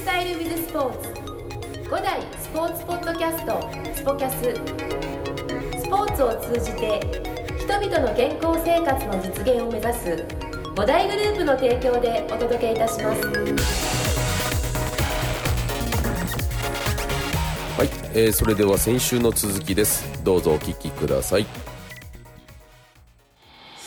スタイルウィズスポーツ。5代スポーツポッドキャスト。スポキャス。スポーツを通じて人々の健康生活の実現を目指す。5大グループの提供でお届けいたします。はい、えーそれでは先週の続きです。どうぞお聞きください。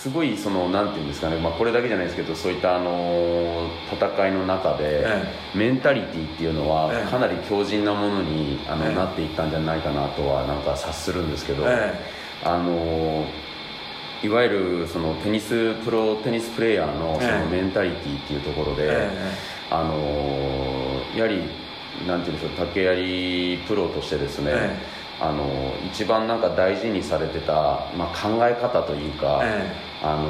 すごいそのなんていうんですかね、まあ、これだけじゃないですけどそういったあの戦いの中で、えメンタリティーっていうのはええ。かなり強靭なものにあの、ええ。なっていったんじゃないかなとはなんか察するんですけど、えあのいわゆるそのテニスプロテニスプレーヤーのそのええメンタリティーっていうところで、えあのやはりなんていうんでしょう竹槍プロとしてですね、えあの一番なんか大事にされてた、まあ、考え方というか、えあの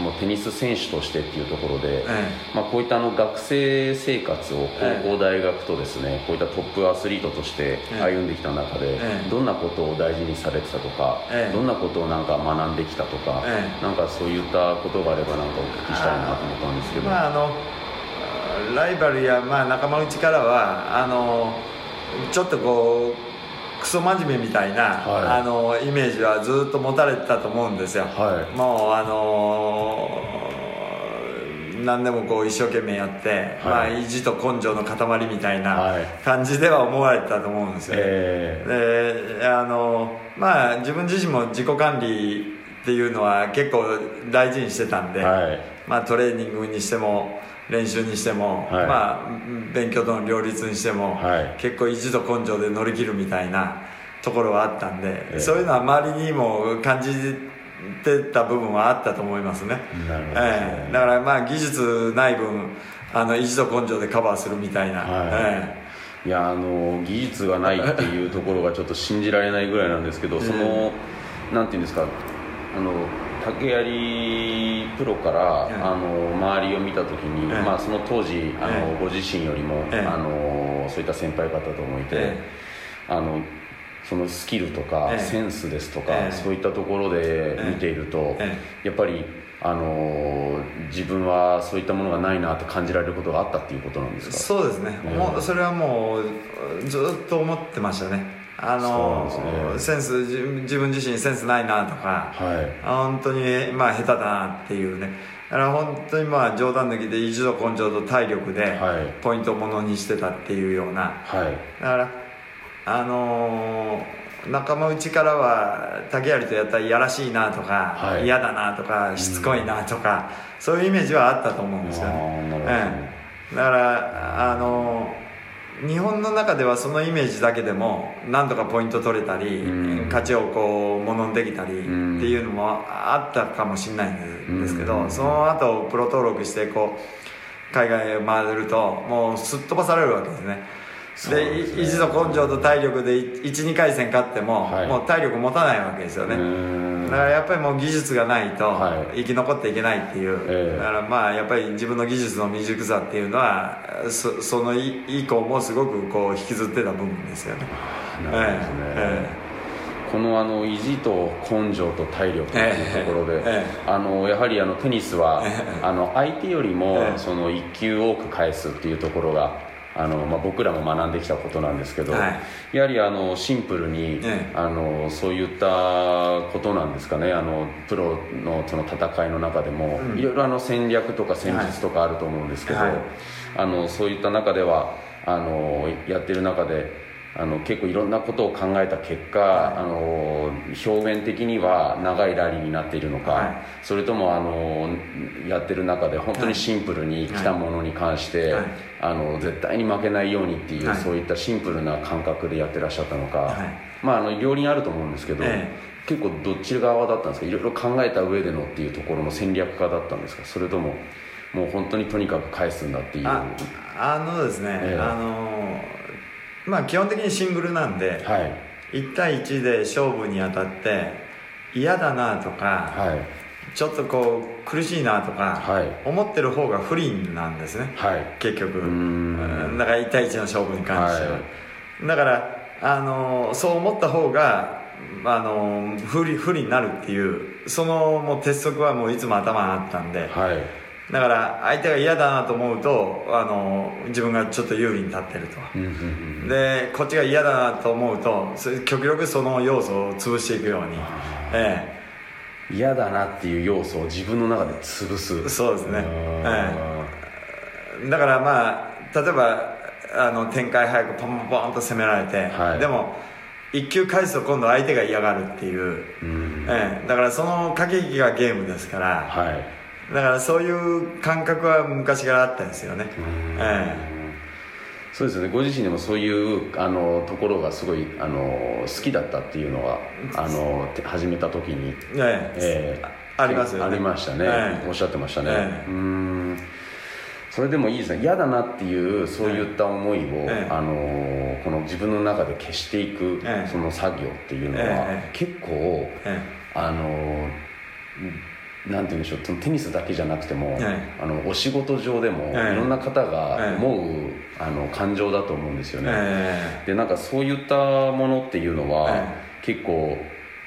もうテニス選手としてっていうところで、えまあ、こういったあの学生生活をええ。高校大学とですねこういったトップアスリートとしてええ。歩んできた中で、ええ。どんなことを大事にされてたとか、ええ。どんなことをなんか学んできたとか、ええ。なんかそういったことがあればなんかお聞きしたいなと思ったんですけど。まああのライバルや、まあ、仲間内からはあのちょっとこうクソ真面目みたいな、はい。あのイメージはずっと持たれてたと思うんですよ、はい。もうあの何でもこう一生懸命やって、まあ、意地と根性の塊みたいはない。感じでは思われてたと思うんですよ。ね、え。であのまあ自分自身も自己管理っていうのは結構大事にしてたんで、はい。まあ、トレーニングにしても練習にしても、はい。まあ、うん勉強との両立にしても、はい。結構意地と根性で乗り切るみたいなところはあったんで、ええ。そういうのは周りにも感じてた部分はあったと思いますね。なるほど。ですねええ。だからまあ技術ない分あの意地と根性でカバーするみたいな、はい。えいやあの技術がないっていうところがちょっと信じられないぐらいなんですけど、そのなんていうんですかあの竹槍プロから、ええ。あの周りを見た時に、ええ。まあ、その当時あの、ええ。ご自身よりも、ええ。あのそういった先輩方ともいて、えあのそのスキルとか、ええ。センスですとか、ええ。そういったところで見ていると、えやっぱりあの自分はそういったものがないなって感じられることがあったっていうことなんですか？そうですね、ええもうそれはもうずっと思ってましたねあのそうなんですセンス自自分自身センスないなとか、はい。本当にまあ下手だなっていうね。だから本当にまあ冗談抜きで意地と根性と体力ではい。ポイントをものにしてたっていうような。はい。だからあのー仲間内からは竹槍とやったらいやらしいなとか、はい。嫌だなとかしつこいなとか、そういうイメージはあったと思うんですよね。なるほど。ええ。だからあのー日本の中ではそのイメージだけでも何とかポイント取れたり、うん。勝ちをこうものにできたりってんいうのもあったかもしれないんですけど、うん。その後プロ登録してこう海外へ回るともうすっ飛ばされるわけですねで意地と根性と体力で12回戦勝っても、はい。もう体力持たないわけですよね。だからやっぱりもう技術がないとはい。生き残っていけないっていう、ええ。だからまあやっぱり自分の技術の未熟さっていうのはそそのい以降もすごくこう引きずってた部分ですよね。なるほどですね、えこのあの意地と根性と体力っていうところで、ええ。えあのやはりあのテニスは、ええ。あの相手よりも、ええ。その1球多く返すっていうところがあの、まあ、僕らも学んできたことなんですけど、はい。やはりあのシンプルに、ええ。あのそういったことなんですかね。あのプロのその戦いの中でも、うん。いろいろあの戦略とか戦術とかあると思うんですけど、はい。あのそういった中ではあのやってる中であの結構いろんなことを考えた結果、はい。あの表面的には長いラリーになっているのか、はい。それともあのやってる中で本当にシンプルに来たものに関して、はい。あの絶対に負けないようにっていう、はい。そういったシンプルな感覚でやってらっしゃったのか、はい。まああの両輪あると思うんですけど、え結構どっち側だったんですか？いろいろ考えた上でのっていうところの戦略家だったんですか？それとももう本当にとにかく返すんだっていう。ああのですね、ええ。あのまあ基本的にシングルなんで、はい。1対1で勝負にあたって嫌だなとか、はい。ちょっとこう苦しいなとか、はい。思ってる方が不倫なんですね。はい。結局。だから1対1の勝負に関しては、はだからあのそう思った方があの不利不利になるっていうそのもう鉄則はもういつも頭にあったんで、はいだから相手が嫌だなと思うとあの自分がちょっと有利に立ってると、うんうんうんでこっちが嫌だなと思うと極力その要素を潰していくように、え嫌だなっていう要素を自分の中で潰す。え、そうですね、あええ、だからまあ例えばあの展開早くポンポンと攻められて、はい。でも一球返すと今度相手が嫌がるっていう、ーうん。ええ、だからその駆け引きがゲームですから、はいだからそういう感覚は昔からあったんですよね、えそうですよね。ご自身でもそういうあのところがすごいあの好きだったっていうのはあのて始めた時に、ええ。ええ。ありますよね。ありましたね、ええ。おっしゃってましたね、ええ。うーん。それでもいいですね。嫌だなっていうそういった思いを、ええ。あのこの自分の中で消していく、ええ。その作業っていうのは、ええ。結構え。あのなんて言うんでしょうテニスだけじゃなくても、えあのお仕事上でも、ええいろんな方がええ思う、あの感情だと思うんですよね、えでなんかそういったものっていうのは、え結構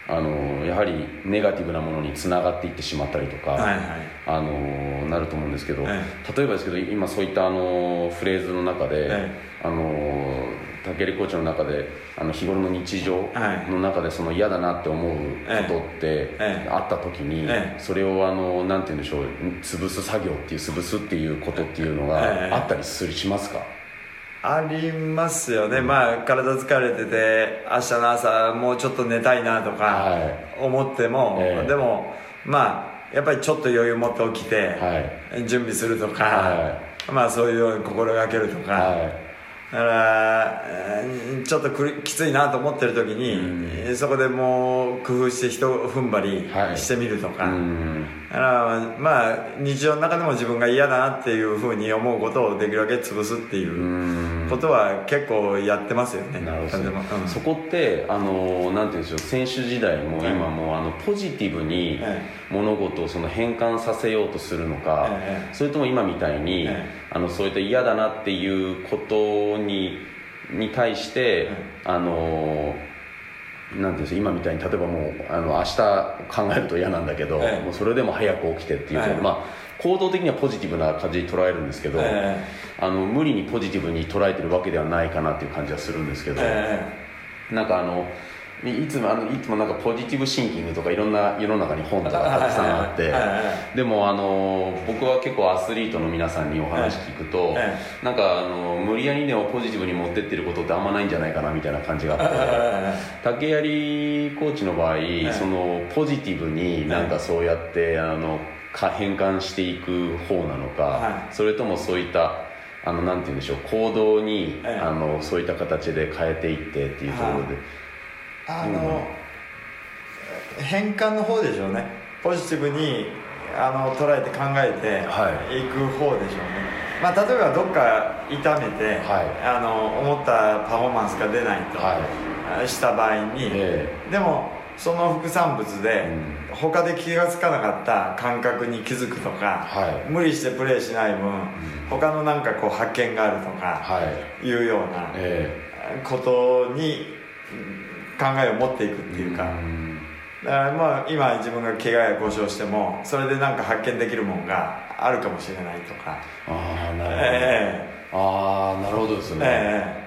あのやはりネガティブなものにつながっていってしまったりとか、はいはい。あのなると思うんですけど、え例えばですけど今そういったあのフレーズの中で、えあの竹入コーチの中であの日頃の日常はい。の中でその嫌だなって思うことって、ええ。あった時に、ええ。それをあのなんて言うんでしょう潰す作業っていう潰すっていうことっていうのええ。があったりするしますか、ありますよね、まあ体疲れてて明日の朝もうちょっと寝たいなとかは思っても、ええ。でもまあやっぱりちょっと余裕持って起きて、はい。準備するとか、はまあそういうように心がけるとか、はだからえーちょっとくりきついなと思ってる時に、そこそこでもう工夫して一踏ん張はい。りしてみるといか、うん。だからまあ日常の中でも自分が嫌だなっていうふうに思うことをできるだけ潰すっていううん。ことは結構やってますよね。なるほど、でも。うん。そこってあのなんていうんでしょう選手時代もええ今もあのポジティブにえ物事をその変換させようとするのか、ええそれとも今みたいに、ええあのそういった嫌だなっていうことにに対して、あのなんていうんですか今みたいに例えばもうあの明日考えると嫌なんだけど、ええ。もうそれでも早く起きてっていうまあ行動的にはポジティブな感じに捉えるんですけど、えあの無理にポジティブに捉えてるわけではないかなっていう感じはするんですけど、え。なんかあのいいつもあのいつもなんかポジティブシンキングとかいろんな世の中に本とかたくさんあってでもあの僕は結構アスリートの皆さんにお話聞くと、えなんかあの無理やりでもポジティブに持ってってることってあんまないんじゃないかなみたいな感じがあって。え竹槍コーチの場合、えそのポジティブになんかそうやって、あのか変換していく方なのか、はそれともそういったあのなんて言うんでしょう行動に、ええあのそういった形で変えていってっていうところで、あの、変換の方でしょうね。ポジティブにあの捉えて考えてはい。いく方でしょうね、まあ、例えばどっか痛めて、はい。あの思ったパフォーマンスが出ないと、はした場合に、えでもその副産物で、他で気が付かなかった感覚に気づくとか、はい。無理してプレーしない分、他のなんかこう発見があるとか、はい。いうようなえことにうん考えを持っていくってえいうか、ん。だからまあ今自分が怪我や故障してもそれでなんか発見できるもんがあるかもしれないとか。ああなるほど、えああなるほどですえね、え。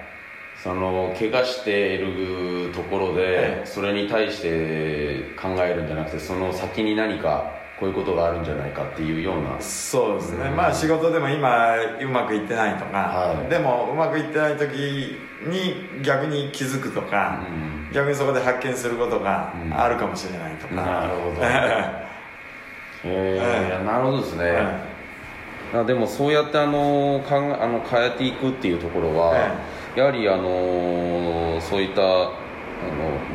その怪我しているところで、ええ。それに対して考えるんじゃなくてその先に何かこういうことがあるんじゃないかっていうような。えそうですね、うん。まあ仕事でも今うまくいってないとか、はい。でもうまくいってない時に逆に気づくとか、うん。逆にそこで発見することがうん。あるかもしれないとか、なるほど。ええええいやなるほどですね、えあでもそうやってあのかんあの変えていくっていうところは、やはりあのそういったあ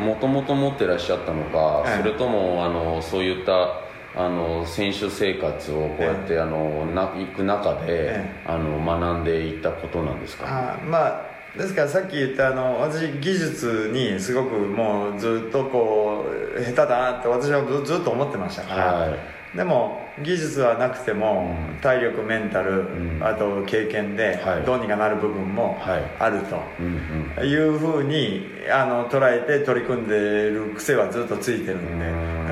のもともと持ってらっしゃったのか、ええそれともあのそういったあの選手生活をこうやって、あのな行く中で、え。あの学んでいったことなんですか、あまあですからさっき言ったあの私技術にすごくもうずっとこう下手だなって私はずずっと思ってましたから、はいでも技術はなくても、うん。体力メンタル、ん。あと経験ではい。どうにかなる部分もはい。あると。いうふうにあの捉えて取り組んでる癖はずっとついてるんで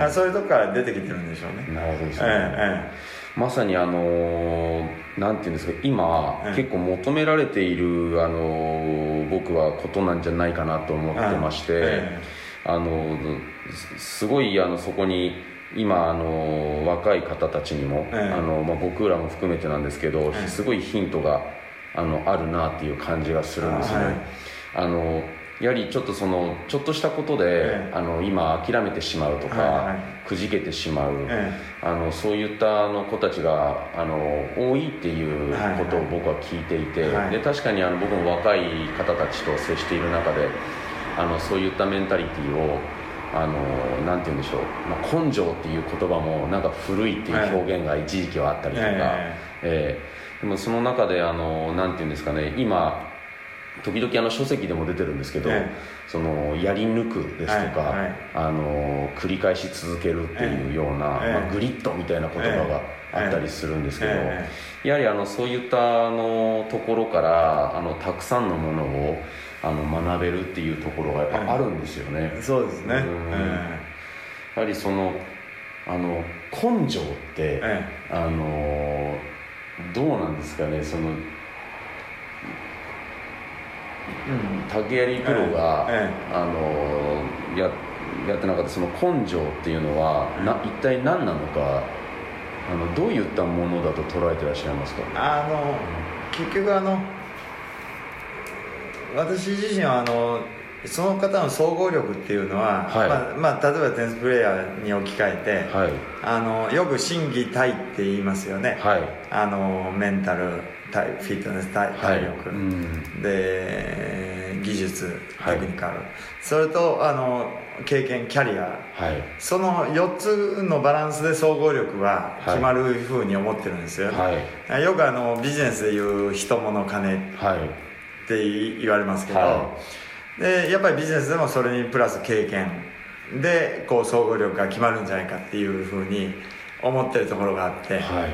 うん。そういうとこから出てきてるんでしょうね。なるほどですね、えええまさにあのなんていうんですか今、うん結構求められているあの僕はことなんじゃないかなと思ってまして、えあのすすごいあのそこに今あの若い方たちにも、ええ。あのまあ、僕らも含めてなんですけど、ええ。すごいヒントがあのあるなっていう感じがするんですね。はい。あのやはりちょっとそのちょっとしたことで、ええ。あの今諦めてしまうとか、はいはい。くじけてしまう、えあのそういったあの子たちがあの多いっていうことをはい。はい僕は聞いていて、はい。で確かにあの僕も若い方たちと接している中であのそういったメンタリティーをあのなんて言うんでしょう、まあ、根性っていう言葉もなんか古いっていう表現が一時期はあったりとか、ええ。えでもその中であのなんて言うんですかね。今時々あの書籍でも出てるんですけど、えそのやり抜くですとか、はいはい。あの繰り返し続けるっていうような、ええ。まあ、グリッドみたいな言葉があったりするんですけど、え。やはりあのそういったあのところからあのたくさんのものをあの学べるっていうところがやっぱあるんですよね。えそうですね、やはりそのあの根性って、えあのどうなんですかね。そのうん竹槍プロが、えあのややってなかったその根性っていうのは、な一体何なのかあのどういったものだと捉えてらっしゃいますか？あの結局あの私自身はあのその方の総合力っていうのは、はい。まあまあ、例えばテニスプレーヤーに置き換えて、はい。あのよく心技体って言いますよね、はい。あのメンタル体フィットネス体体力、はいうん。で技術はい。テクニカル、それとあの経験キャリア。はい。その4つのバランスで総合力は決まるふうに思ってるんですよよくあのビジネスでいう人物金っはいて言われますけど、はでやっぱりビジネスでもそれにプラス経験でこう総合力が決まるんじゃないかっていうふうに思ってるところがあって、はい。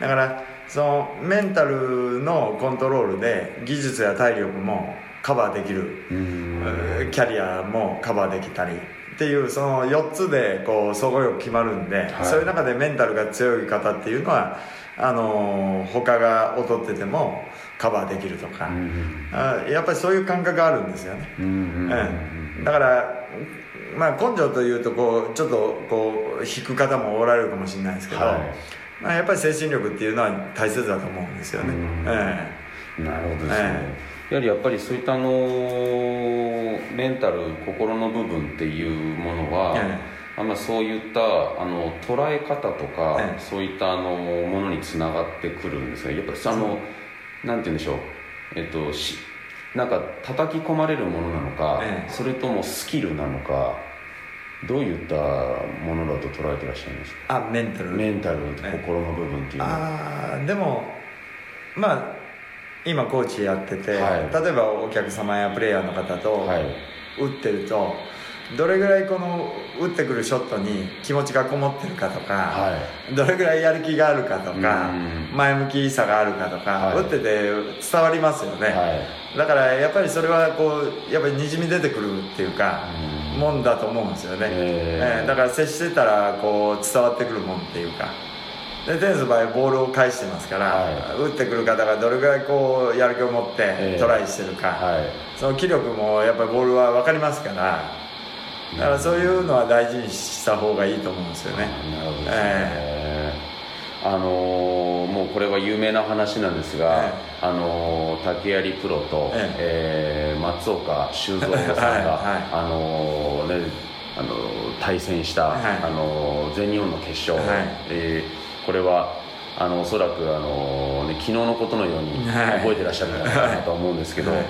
だからそのメンタルのコントロールで技術や体力もカバーできる、うん。キャリアもカバーできたりっていうその4つでこう総合力決まるんで、はい。そういう中でメンタルが強い方っていうのはあの他が劣っててもカバーできるとか、うんあやっぱりそういう感覚があるんですよね、うんだからまあ根性というとこうちょっとこう引く方もおられるかもしれないですけど、はい。まあ、やっぱり精神力っていうのは大切だと思うんですよね、うん。えなるほどですね、えやはりやっぱりそういったあのメンタル心の部分っていうものは、えあんまそういったあの捉え方とか、ええ。そういったあのものにつながってくるんですがやっぱりあのなんて言うんでしょう。えっとしなんか叩き込まれるものなのか、ええ。それともスキルなのかどういったものだと捉えてらっしゃいますか？えあメンタル。メンタルええ心の部分っていうのは。ああでもまあ今コーチやってて、はい。例えばお客様やプレイヤーの方とはい。打ってると、どれぐらいこの打ってくるショットに気持ちがこもってるかとか、はどれぐらいやる気があるかとかうん。前向きさがあるかとか、はい。打ってて伝わりますよね、はい。だからやっぱりそれはこうやっぱりにじみ出てくるっていうか、うん。もんだと思うんですよね、えー。えーだから接してたらこう伝わってくるもんっていうか。でテニスの場合ボールを返してますから、は打ってくる方がどれぐらいこうやる気を持っえー。てトライしてるか、はい。その気力もやっぱりボールは分かりますからだからそういうのは大事にした方がいいと思うんですよね、なるほどですね、あのーもうこれは有名な話なんですが、えあのー竹槍プロと、え。えー松岡修造さんが、はいはい。あのーねあのー対戦した、はい。あのー全日本の決勝、はい。えーこれはあのおそらく、あのーね、昨日のことのようにはい。覚えてらっしゃるんじゃないかなと思うんですけど、はい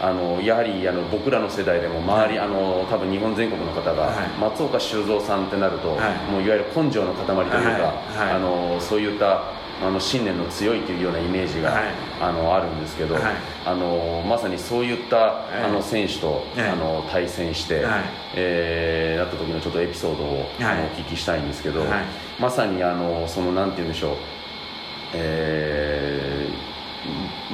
あのやはりあの僕らの世代でも周り、あの多分日本全国の方が、はい。松岡修造さんってなると、はい。もういわゆる根性の塊というか、はい。はい。あのそういったあの信念の強いというようなイメージが、はい。あのあるんですけど、はい。あのまさにそういった、い。あの選手と、はいあの対戦して、はい。えーなった時のちょっとエピソードを、はい。あのお聞きしたいんですけど、はい。まさにあのそのなんて言うんでしょう、えー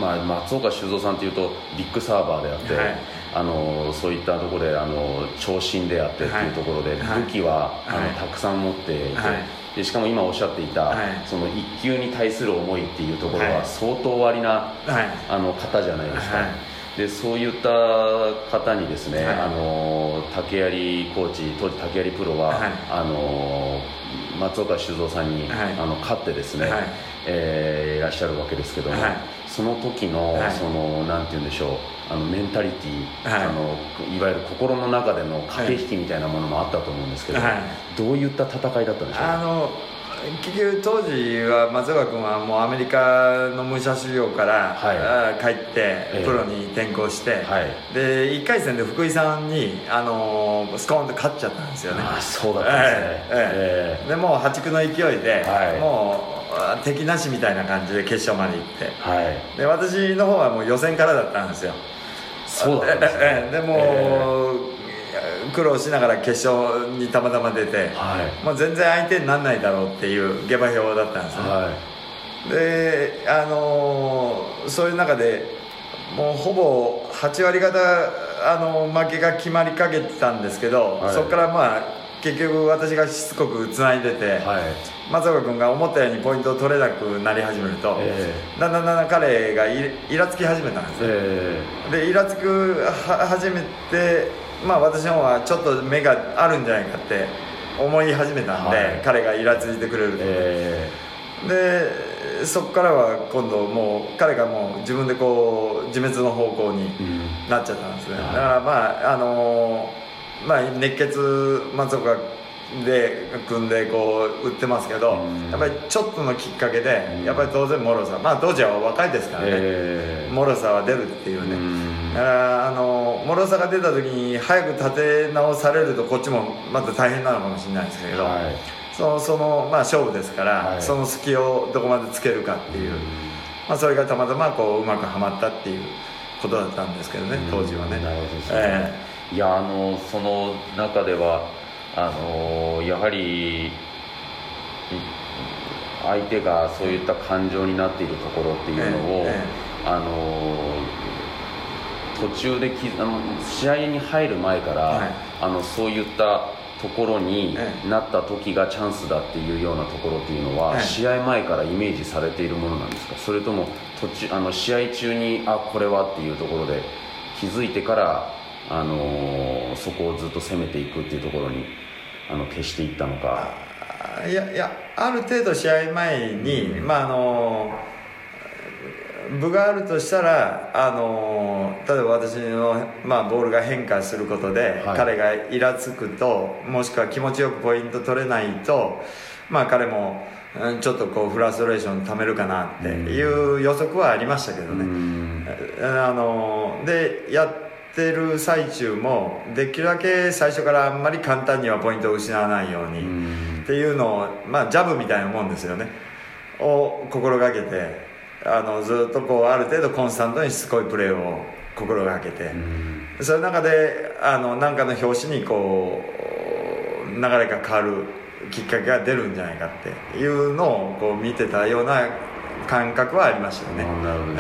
まあ、松岡修造さんというとビッグサーバーであって、はい。あのそういったところであの長身であってっていうところで、はい。武器は、あのはいたくさん持っていて、はい。でしかも今おっしゃっていた、はい。その一球に対する思いっていうところははい。相当おありな、はい。あの方じゃないですか、はい。でそういった方にですね、はい。あの竹槍コーチ当時竹槍プロは、はい。あの松岡修造さんに、はい。あの勝ってですね、はい。えーいらっしゃるわけですけども、はいその時の、はい。そのなんて言うんでしょうあのメンタリティ、はい。あのいわゆる心の中での駆け引きみたいなものもあったと思うんですけど、はい。どういった戦いだったんでしょう？かあの結局当時は松岡君はもうアメリカの武者修行から、はい。帰ってええ。プロに転向して、はい。で1回戦で福井さんに、あのースコーンと勝っちゃったんですよね。ああそうだったんですね、ええ。でもう破竹の勢いで、はい。もうあ敵なしみたいな感じで決勝まで行って。はい。で私の方はもう予選からだったんですよ。そうだったんですね。ええ。でも、苦労しながら決勝にたまたま出て、はい。もう全然相手にならないだろうっていう下馬評だったんですね、はであのーそういう中でもうほぼ8割方、あの負けが決まりかけてたんですけど、はい。そこからまあ結局私がしつこくつないでて、いはい。松岡君が思ったようにポイントを取れなくなり始めると、えだんだんだんだん彼がイイラつき始めたんですよ、えでイラつくは始めてまあ私の方はちょっと目があるんじゃないかって思い始めたんで、はい。彼がイラついてくれると、えでそこからは今度もう彼がもう自分でこう自滅の方向になっちゃったんですね、はい。だからまああのまあ熱血松岡で組んでこう売ってますけど、うん。やっぱりちょっとのきっかけで、うん。やっぱり当然脆さまあ当時は若いですからね、ええ。脆さは出るっていうね、うん。だからあの脆さが出た時に早く立て直されるとこっちもまた大変なのかもしれないですけど、はい。そのその、まあ、勝負ですから、はい。その隙をどこまでつけるかっていう、まあ、それがたまたまこううまくはまったっていうことだったんですけどね当時はね、なるほどですね、えいやあのその中ではあのやはりい相手がそういった感情になっているところっていうのを、ええあの途中できあの試合に入る前から、はい。あのそういったところにええ。なった時がチャンスだっていうようなところっていうのは、ええ。試合前からイメージされているものなんですか？それとも途中あの試合中にあこれはっていうところで気づいてから、あのーそこをずっと攻めていくっていうところにあの消していったのか。あいやいやある程度試合前に、まああの部があるとしたら、あの例えば私の、まあ、ボールが変化することで、はい。彼がイラつくともしくは気持ちよくポイント取れないと、まあ、彼もうんちょっとこうフラストレーションためるかなっていう予測はありましたけどうね、ん。あのでやってる最中もできるだけ最初からあんまり簡単にはポイントを失わないように、うん。っていうのを、まあ、ジャブみたいなもんですよね。を心がけてあのずっとこうある程度コンスタントにしつこいプレーを心がけて、うん。そういう中であの何かの表紙にこう流れが変わるきっかけが出るんじゃないかっていうのをこう見てたような感覚はありましたよね。あなるほど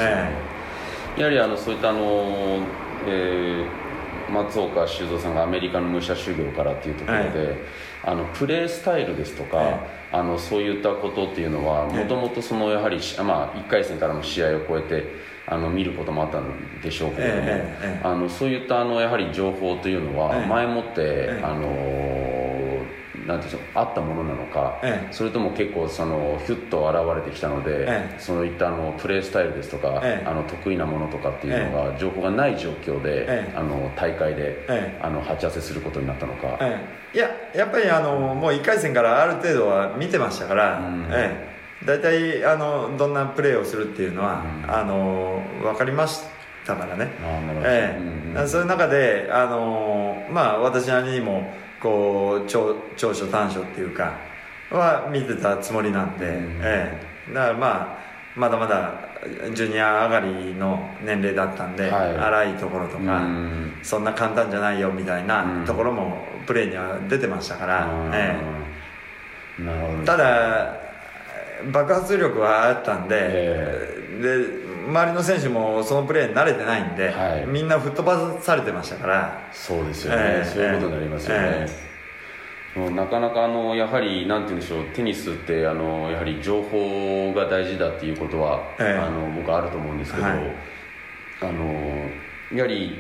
やはりあのそういったあの、えー松岡修造さんがアメリカの武者修行からっていうところで、はい。あのプレースタイルですとか、はい。あのそういったことっていうのははい。もともとそのやはり、しまあ、1回戦からの試合を超えてあの見ることもあったんでしょうけれども、あのそういったあのやはり情報というのはええ前もって、ええあのなんていうんでしょうあったものなのか、ええ。それとも結構そのヒュッと現れてきたので、ええ。そういったあのプレースタイルですとか、ええ。あの得意なものとかっていうのが情報がない状況で、ええ。あの大会で、ええ。あの鉢合わせすることになったのか、ええ。いややっぱりあのもう1回戦からある程度は見てましたから、うん。ええ、大体あのどんなプレーをするっていうのは、うん。あの分かりましたからね、そういう中であの、まあ、私なりにもこう長長所短所っていうかは見てたつもりなんで、うん。ええ、だからまあまだまだジュニア上がりの年齢だったんで、はい。荒いところとか、うん。そんな簡単じゃないよみたいなところもプレーには出てましたから、えうんなるほど。えただ爆発力はあったんで,、え。で周りの選手もそのプレーに慣れてないんで、はい。みんな吹っ飛ばされてましたから。そうですよね、ええそういうことになりますよね、えうんなかなかあのやはりなんて言うんでしょうテニスってあのやはり情報が大事だっていうことは、ええ。あの僕はあると思うんですけど、はい。あのやはり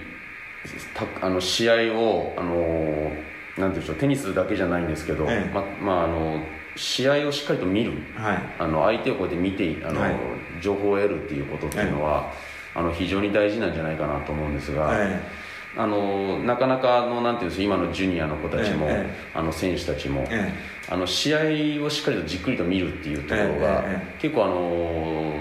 たあの試合をあのなんて言うんでしょうテニスだけじゃないんですけど、ええ。ままああの試合をしっかりと見る。はい。あの相手をこうやって見てあの、はい。情報を得るっていうことっていうのは、あの非常に大事なんじゃないかなと思うんですが、えあのなかなかあのなんていうんですか今のジュニアの子たちも、えあの選手たちも、えあの試合をしっかりとじっくりと見るっていうところが、ええ結構あの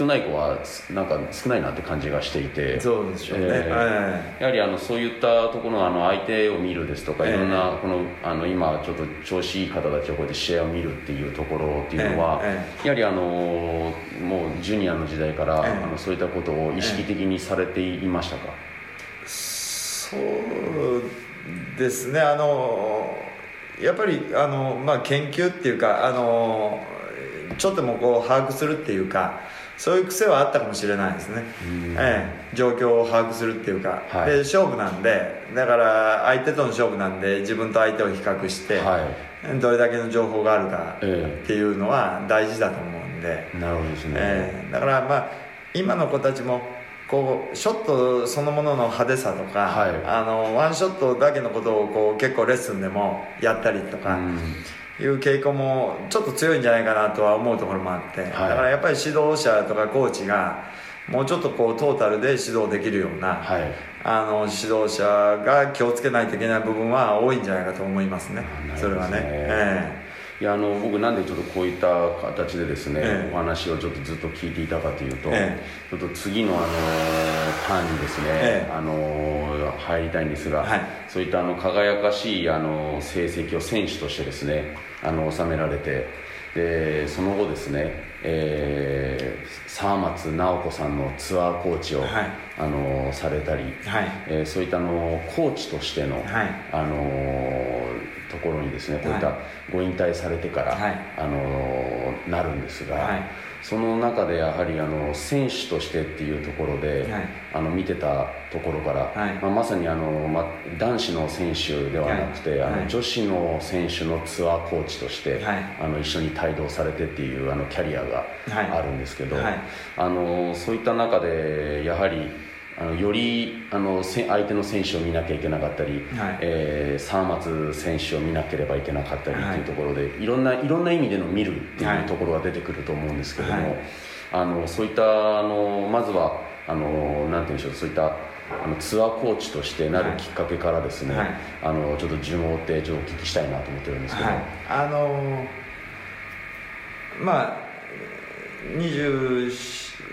少ない子はなんか少ないなって感じがしていて。そうでしょうね。えーやはりあのそういったところのあの相手を見るですとか、ええ。いろんなこのあの今ちょっと調子いい方たちをこうやって試合を見るっていうところっていうのは、えやはりあのもうジュニアの時代から、ええ。あのそういったことを意識的にされていましたか、そうですね。あのやっぱりあの、まあ、研究っていうかあのちょっともこう把握するっていうかそういう癖はあったかもしれないですね、ええ、状況を把握するっていうか、はい。で勝負なんで。だから相手との勝負なんで自分と相手を比較して、はい。どれだけの情報があるかえっていうのは大事だと思うんで、なるほどですね、ええ。だからまあ今の子たちもこうショットそのものの派手さとか、はい。あのワンショットだけのことをこう結構レッスンでもやったりとか。うんいう傾向もちょっと強いんじゃないかなとは思うところもあって、だからやっぱり指導者とかコーチがもうちょっとこうトータルで指導できるような、はい。あの指導者が気をつけないといけない部分は多いんじゃないかと思いますね。なるほどそれはね。えいやあの僕なんでちょっとこういった形でですね、ええ。お話をちょっとずっと聞いていたかというと、え。ちょっと次のあのターンにですね、ええ。あの入りたいんですが、はい。そういったあの輝かしいあの成績を選手としてですねあの収められてでその後ですね、えー沢松直子さんのツアーコーチを、はい。あのされたり、はい。えーそういったあのコーチとしての、はい。あのところにですねこういったはい。ご引退されてから、はい。あのなるんですが、はいその中でやはりあの選手としてっていうところで、はい。あの見てたところから、はい。まあ、まさにあの、まあ、男子の選手ではなくて、あのはい。はい女子の選手のツアーコーチとして、はい。あの一緒に帯同されてっていうあのキャリアがはい。あるんですけど、はい。あのそういった中でやはりあのよりあのせ相手の選手を見なきゃいけなかったり、はい。えー沢松選手を見なければいけなかったりってはい。いうところで、い、ろんないろんな意味での見るってはい。いうところが出てくると思うんですけども、はい。あのそういったあのまずはあのなんて言うんでしょうそういったあのツアーコーチとしてなるきっかけからですね、はい。あのちょっと順を追ってちょっとお聞きしたいなと思ってるんですけど、はい、あのーまあ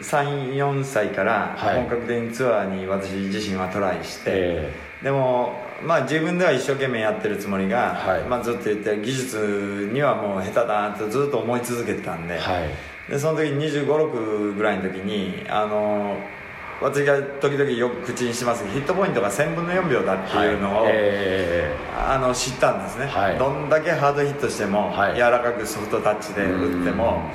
234歳からはい。本格的にツアーに私自身はトライして、えでもまあ自分では一生懸命やってるつもりが、はい。まあ、ずっと言って技術にはもう下手だなとずっと思い続けてたんで,、ーはい。でその時2 5 6ぐらいの時にあのー私が時々よく口にしますヒットポイントが1000分の4秒だっていうのを、はい。えあの知ったんですね、はい。どんだけハードヒットしても、はい。柔らかくソフトタッチで打っても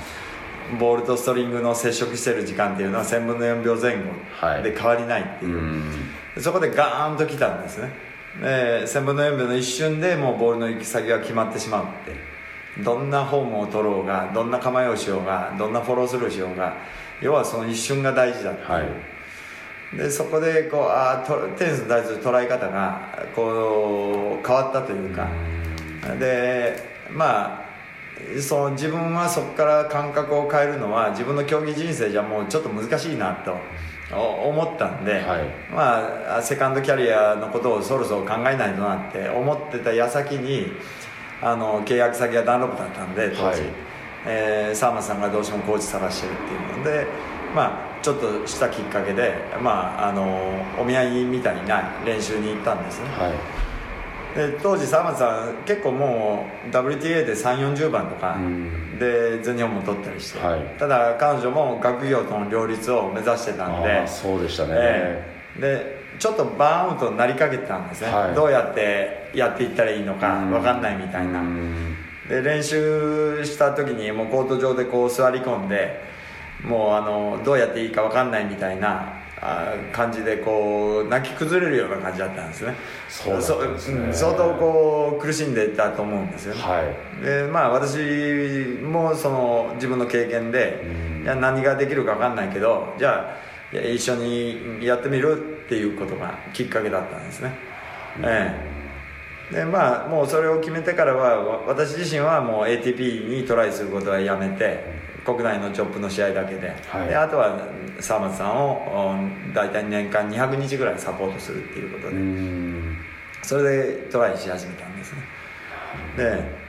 ボールとストリングの接触してる時間っていうのは1000分の4秒前後で変わりないっていう、ーうん。そこでガーンと来たんですね。で1000分の4秒の一瞬でもうボールの行き先が決まってしまうってどんなフォームを取ろうがどんな構えをしようがどんなフォロースルーしようが要はその一瞬が大事だっていう、はい。でそこでこうあテニスに対する捉え方がこう変わったというか、でまあその自分はそこから感覚を変えるのは自分の競技人生じゃもうちょっと難しいなとお思ったんで、はい。まあセカンドキャリアのことをそろそろ考えないとなって思ってた矢先にあの契約先がダンロップだったんで当時、はい。えー沢松さんがどうしてもコーチ探してるっていうのでまあちょっとしたきっかけで、まあ、あのお見合いみたいな練習に行ったんですね。はいで当時沢松さん結構もう WTA で3 4 0番とかうん。で全日本も取ったりして、はい。ただ彼女も学業との両立を目指してたんでそうでしたね、ええ。でちょっとバーンアウトになりかけてたんですね、はい。どうやってやっていったらいいのか分かんないみたいな。うん。で練習した時にもうコート上でこう座り込んでもうあのどうやっていいか分かんないみたいなあ感じでこう泣き崩れるような感じだったんですね。そうね。うん相当こう苦しんでいたと思うんですよね、はい。でまあ私もその自分の経験で、うん。いや何ができるか分かんないけどじゃあ一緒にやってみるっていうことがきっかけだったんですね、ええ。でまあもうそれを決めてからはわ私自身はもう ATP にトライすることはやめて国内のチョップの試合だけで,、はい。であとは沢松さんをお大体年間200日ぐらいサポートするっていうことうで、ん。それでトライし始めたんですね。で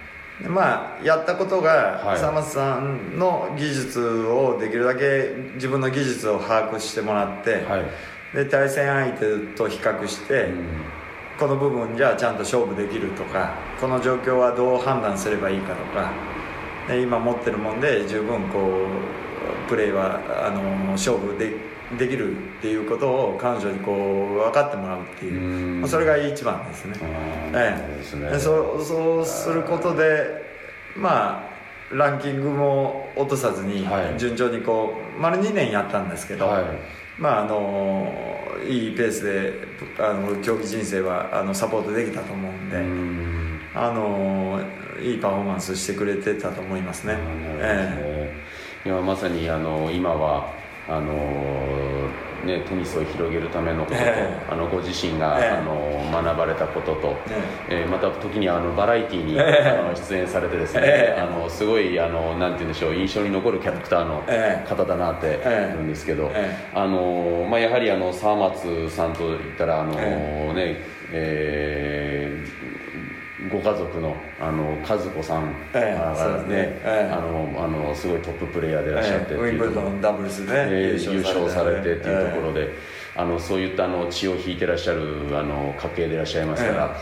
でまあやったことがはい。沢松さんの技術をできるだけ自分の技術を把握してもらって、はい。で対戦相手と比較して、うん。この部分じゃあちゃんと勝負できるとかこの状況はどう判断すればいいかとかで今持ってるもんで十分こうプレーはあの勝負でできるっていうことを彼女にこう分かってもらうっていうそれが一番ですね。ええ。そうそうそうすることでまあランキングも落とさずにはい。順調にこう丸2年やったんですけど、はい。まああのいいペースであの競技人生はあのサポートできたと思うんで、うん。あのいいパフォーマンスしてくれてたと思いますね。ええ。今まさにあの今はあの、ね、テニスを広げるためのことと、ええ。あのご自身が、ええ。あの学ばれたことと、ええ。ーまた時にあのバラエティーに、ええ。あの出演されてですね、ええ。あのすごいあのなんて言うんでしょう印象に残るキャラクターのええ。方だなってええ思うんですけど、えあのまあ、やはりあの沢松さんといったらあの、え。ねえーご家族のあの和子さんええがねね。ええ。あのあのすごいトッププレーヤーでいらっしゃってウィンブルドンダブルスで、えー優勝されて。っていうところで、で、あのそういったあの血を引いてらっしゃるあの家系でいらっしゃいますから、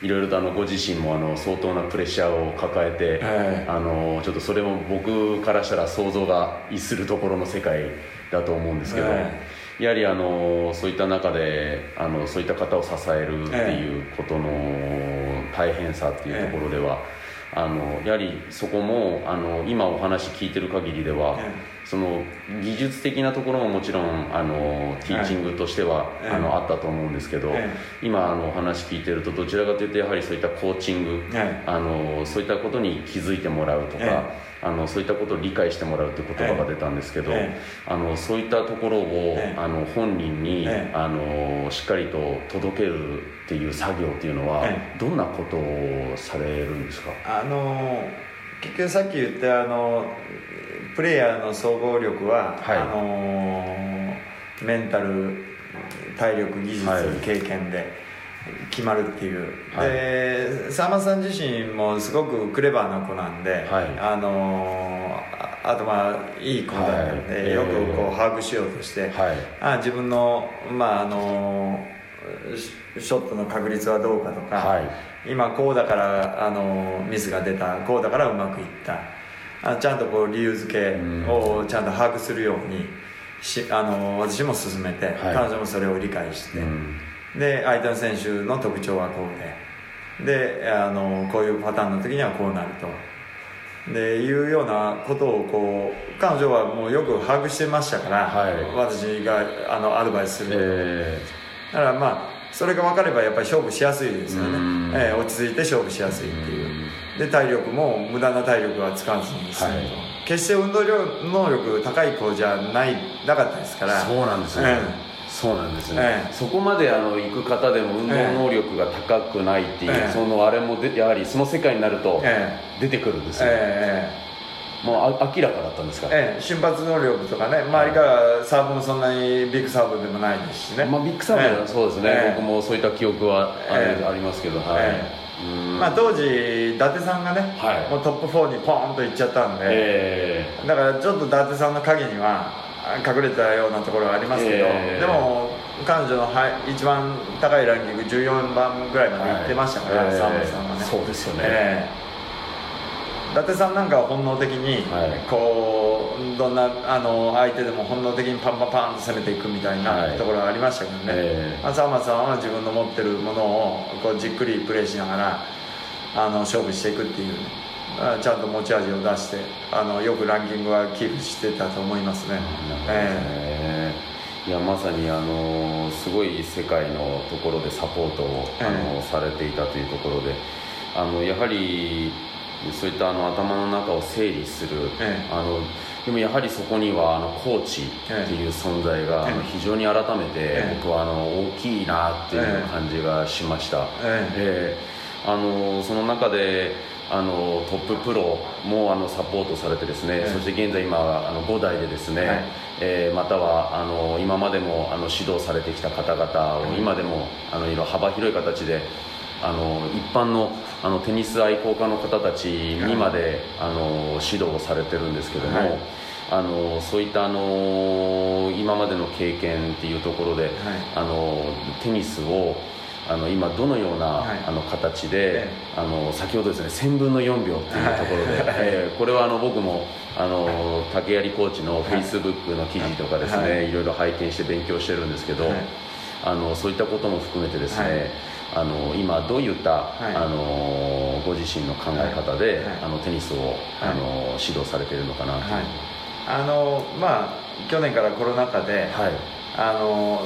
いろいろとあのご自身もあの相当なプレッシャーを抱えて、ええ。あのちょっとそれも僕からしたら想像が逸するところの世界だと思うんですけど、えやはりあのそういった中であのそういった方を支えるっていうことの大変さっていうところでは、あのやはりそこもあの今お話聞いてる限りでは、えその技術的なところももちろんあのティーチングとしては、ええあのあったと思うんですけど、え今あのお話聞いてるとどちらかというとやはりそういったコーチング、えあのそういったことに気づいてもらうとか、えあのそういったことを理解してもらうという言葉が出たんですけど、えあのそういったところを、ええあの本人に、ええあのしっかりと届けるっていう作業っていうのは、えどんなことをされるんですか？あの結局さっき言ったあのプレイヤーの総合力は、はい。あのメンタル体力技術、はい経験で決まるっていう、はい。でさんまさん自身もすごくクレバーな子なんで、はい。あのああとまあいい子だったんで、はい。よくこええう把握しようとして、はい。あ自分のまああのシショットの確率はどうかとか、はい。今こうだからあのミスが出たこうだからうまくいったあちゃんとこう理由付けをちゃんと把握するようにしあの私も進めて、はい。彼女もそれを理解して、うん。で相手の選手の特徴はこうで。であのこういうパターンの時にはこうなると。でいうようなことをこう彼女はもうよく把握してましたから、はい。私があのアドバイスする、え。だからまあそれが分かればやっぱり勝負しやすいですよね。うん、ええ落ち着いて勝負しやすいっていうで体力も無駄な体力は使わずに済むと、はい。決して運動量能力高い子じゃないなかったですから。そうなんですね、えそうなんですね、ええ。そこまであの行く方でも運動能力が高くないっていう、ええ。そのあれもでやはりその世界になるとえ出てくるんですよ、ええもうあ明らかだったんですか、ええ。え瞬発能力とかね。周りからサーブもそんなにビッグサーブでもないですしね、まあ、ビッグサーブはええ。そうですね、ええ。僕もそういった記憶はあ,、ええ。ありますけどはい、まあ、当時伊達さんがね、はい。もうトップ4にポーンと行っちゃったんで、えだからちょっと伊達さんの影にはあ隠れたようなところはありますけど、ええ。でも彼女のはい一番高いランキング14番ぐらいまで行ってましたから、はい。沢松さんはね。そうですよね達さんなんかは本能的に、はい。こうどんなあの相手でも本能的にパンパンパンと攻めていくみたいはない。ところがありましたけどね、ええ。まあ沢村さんは自分の持ってるものをこうじっくりプレーしながらあの勝負していくっていうちゃんと持ち味を出してあのよくランキングはキープしてたと思いますね、ええ。いやまさにあのすごい世界のところでサポートを、あのされていたというところであのやはりそういったあの頭の中を整理する、ええ。あのでもやはりそこにはあのコーチっていう存在が、非常に改めてええ。僕はあの大きいなっていう感じがしました、ええ。えあのその中であのトッププロもあのサポートされてですね、ええ。そして現在今あの5代でですね、はい。えーまたはあの今までもあの指導されてきた方々を今でもあのいろいろ幅広い形であの一般のあのテニス愛好家の方たちにまで、あの指導をされてるんですけども、はい。あのそういったあの今までの経験っていうところで、あのテニスをあの今どのような、はい。あの形で、えあの先ほどですね1000分の4秒っていうところで、えーこれはあの僕もあの竹槍コーチのフェイスブックの記事とかですね、、はいろいろ拝見して勉強してるんですけど、はい。あのそういったことも含めてですね、はいあの今どういった、い。あのご自身の考え方で、はい。はい。あのテニスを、あの指導されているのかなとい。あのまあ去年からコロナ禍で、はい。あの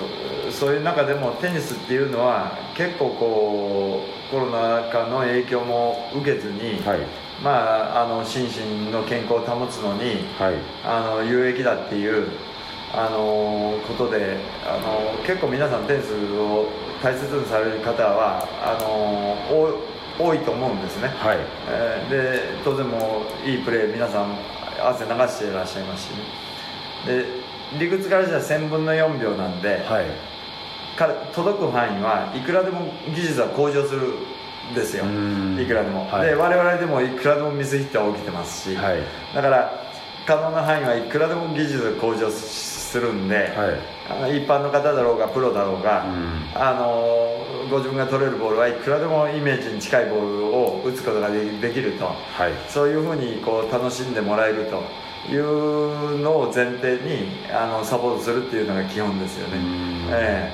そういう中でもテニスっていうのは結構こうコロナ禍の影響も受けずに、はい。まあ、あの心身の健康を保つのにはい。あの有益だっていうあのことであの結構皆さんテニスを大切にされる方はあの多多いと思うんですね、はい。えーで当然もういいプレー皆さん汗流していらっしゃいますし。ねで理屈からじゃ1000分の4秒なんで、はい。届く範囲はいくらでも技術は向上するんですよ。うん。いくらでも、はい。で我々でもいくらでもミスヒットは起きてますし、はい。だから可能な範囲はいくらでも技術が向上するんで、はい。あの一般の方だろうがプロだろうが、うん。あのご自分が取れるボールはいくらでもイメージに近いボールを打つことができると。はい。そういうふうにこう楽しんでもらえるというのを前提にあのサポートするっていうのが基本ですよね。うん、え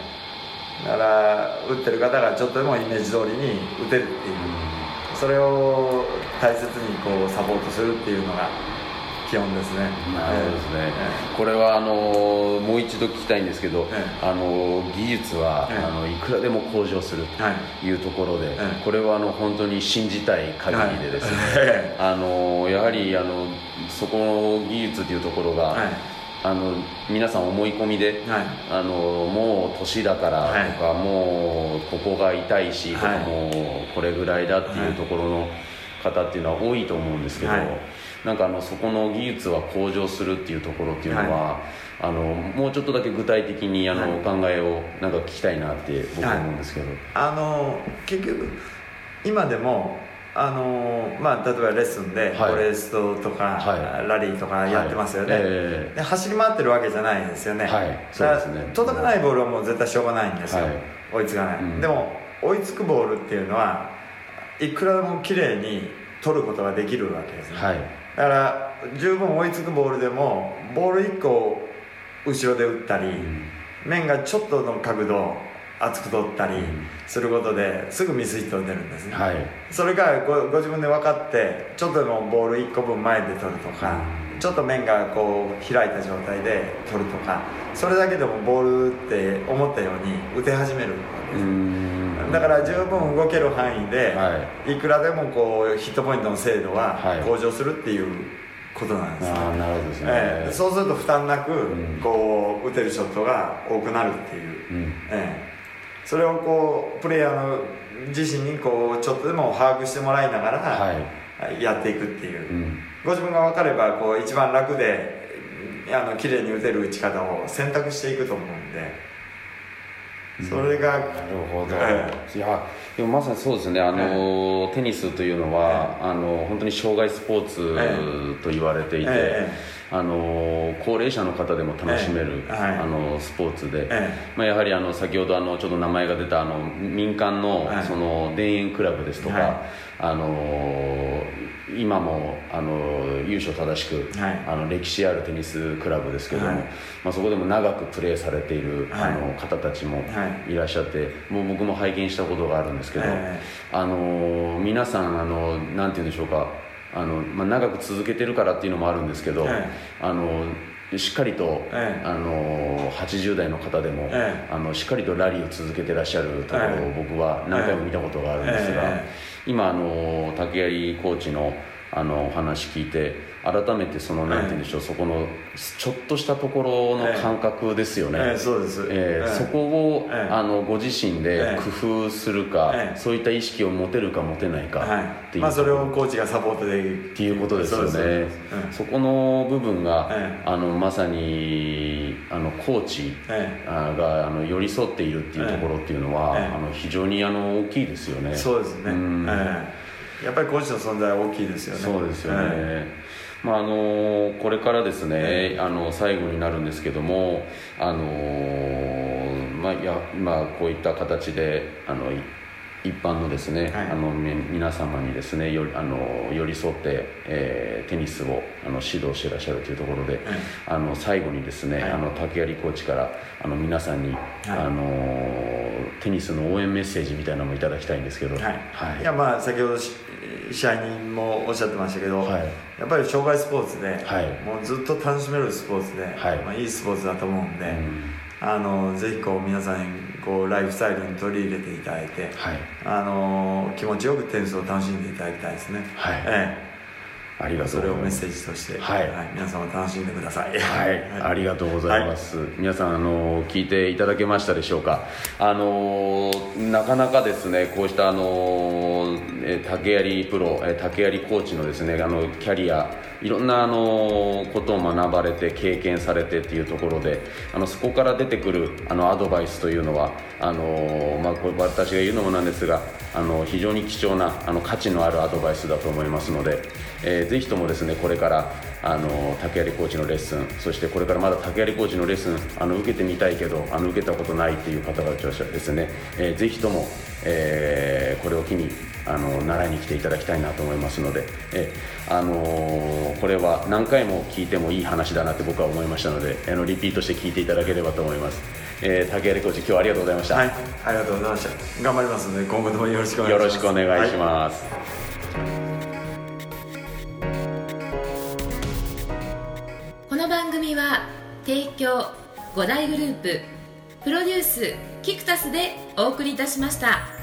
え。だから打ってる方がちょっとでもイメージ通りに打てるっていう。それを大切にこうサポートするっていうのが基本ですね。なるほどですね、えこれはあのもう一度聞きたいんですけど、えあの技術は、ええ。あのいくらでも向上するというところで、ええ。これはあの本当に信じたい限りでですね、はい。あのやはりあのそこの技術というところが、はい。あの皆さん思い込みで、はい。あのもう年だからとか、もうここが痛いしとか、はい。もうこれぐらいだっていうところの方っていうのは多いと思うんですけど、はいなんかあのそこの技術は向上するっていうところっていうのは、あのもうちょっとだけ具体的にあの、はい。お考えをなんか聞きたいなって僕は思うんですけど、あの結局今でもあのまあ例えばレッスンではい。フォレストとか、はい。ラリーとかやってますよね、はいえで走り回ってるわけじゃないんですよね、はい。そうですね。届かないボールはもう絶対しょうがないんですよ、はい。追いつかない、うん。でも追いつくボールっていうのはいくらでも綺麗に取ることができるわけですね、はいだから十分追いつくボールでもボール1個後ろで打ったり、面がちょっとの角度厚く取ったりすることですぐミスヒットが出るんですね、はい。それがごご自分で分かってちょっとでもボール1個分前で取るとか、ちょっと面がこう開いた状態で取るとかそれだけでもボールって思ったように打て始めるだから十分動ける範囲で、、はい。くらでもこうヒットポイントの精度ははい。向上するっていうことなんですね、ああなるほどですね、ええ。そうすると負担なく、ん。こう打てるショットが多くなるっていう、うん。ええ。それをこうプレイヤーの自身にこうちょっとでも把握してもらいながら、はい。やっていくっていう、うん。ご自分が分かればこう一番楽であの綺麗に打てる打ち方を選択していくと思うんでそれが、なるほど、えい。やでもまさにそうですね。あの、テニスというのは、あの本当に障害スポーツと言われていて、えあの高齢者の方でも楽しめる、あのスポーツで、えまあ、やはりあの先ほどあのちょっと名前が出たあの民間のはい。その田園クラブですとか、はいあの今もあの優勝正しく、はい。あの歴史あるテニスクラブですけども、はい。まあ、そこでも長くプレーされている、はい。あの方たちもはい。らっしゃって、もう僕も拝見したことがあるんですけど、えあの皆さんあのなんて言うんでしょうかあの、まあ、長く続けてるからっていうのもあるんですけど、はい。あのしっかりと、ええあの80代の方でも、ええあのしっかりとラリーを続けてらっしゃるところをええ僕は何回も見たことがあるんですが、え今あの竹槍コーチのあのお話聞いて改めてその何て言うんでしょう、そこのちょっとしたところの感覚ですよね、ええそうです。えーええそこを、ええあのご自身でええ工夫するか、ええそういった意識を持てるか持てないかはい。っていう、まあそれをコーチがサポートでっていうことですよね。そこの部分が、ええあのまさにあのコーチがあの寄り添っているっていうところっていうのは、ええあの非常にあの大きいですよね。そうですね、やっぱりコーチの存在は大きいですよね。そうですよね、えまあ、あのこれからですね、あの最後になるんですけども、あのまあ、いや今こういった形であのい一般のですね、はい。あのみ皆様にですねよりあの寄り添って、えーテニスをあの指導していらっしゃるというところで、あの最後にですね、はい。あの竹槍コーチからあの皆さんに、あのテニスの応援メッセージみたいなのもいただきたいんですけど、はい。はい。いやまあ先ほどし試合人もおっしゃってましたけど、はい。やっぱり障害スポーツで、はい。もうずっと楽しめるスポーツで、はい。まあ、いいスポーツだと思うんで、うん。あのぜひこう皆さんにこうライフスタイルに取り入れていただいて、はい。あの気持ちよくテニスを楽しんでいただきたいですね、はい。えありがとうえそれをメッセージとして、はい。皆様楽しんでください。はい、ありがとうございます、皆さんあの聞いていただけましたでしょうか？あのなかなかですねこうしたあのえ竹槍プロえ竹槍コーチのですねあのキャリアいろんなあのことを学ばれて経験されてっていうところであのそこから出てくるあのアドバイスというのはあの、まあ、これ私が言うのもなんですがあの非常に貴重なあの価値のあるアドバイスだと思いますので、えーぜひともですねこれからあの竹槍コーチのレッスンそしてこれからまだ竹槍コーチのレッスンあの受けてみたいけどあの受けたことないっていう方々はですね、えーぜひとも、えーこれを機にあの習いに来ていただきたいなと思いますので、えーあのーこれは何回も聞いてもいい話だなって僕は思いましたのであのリピートして聞いていただければと思います、えー竹槍コーチ今日はありがとうございました、はい、ありがとうございました。頑張りますので今後ともよろしくお願いします。よろしくお願いしはます、この組は提供5大グループプロデュースキクタスでお送りいたしました。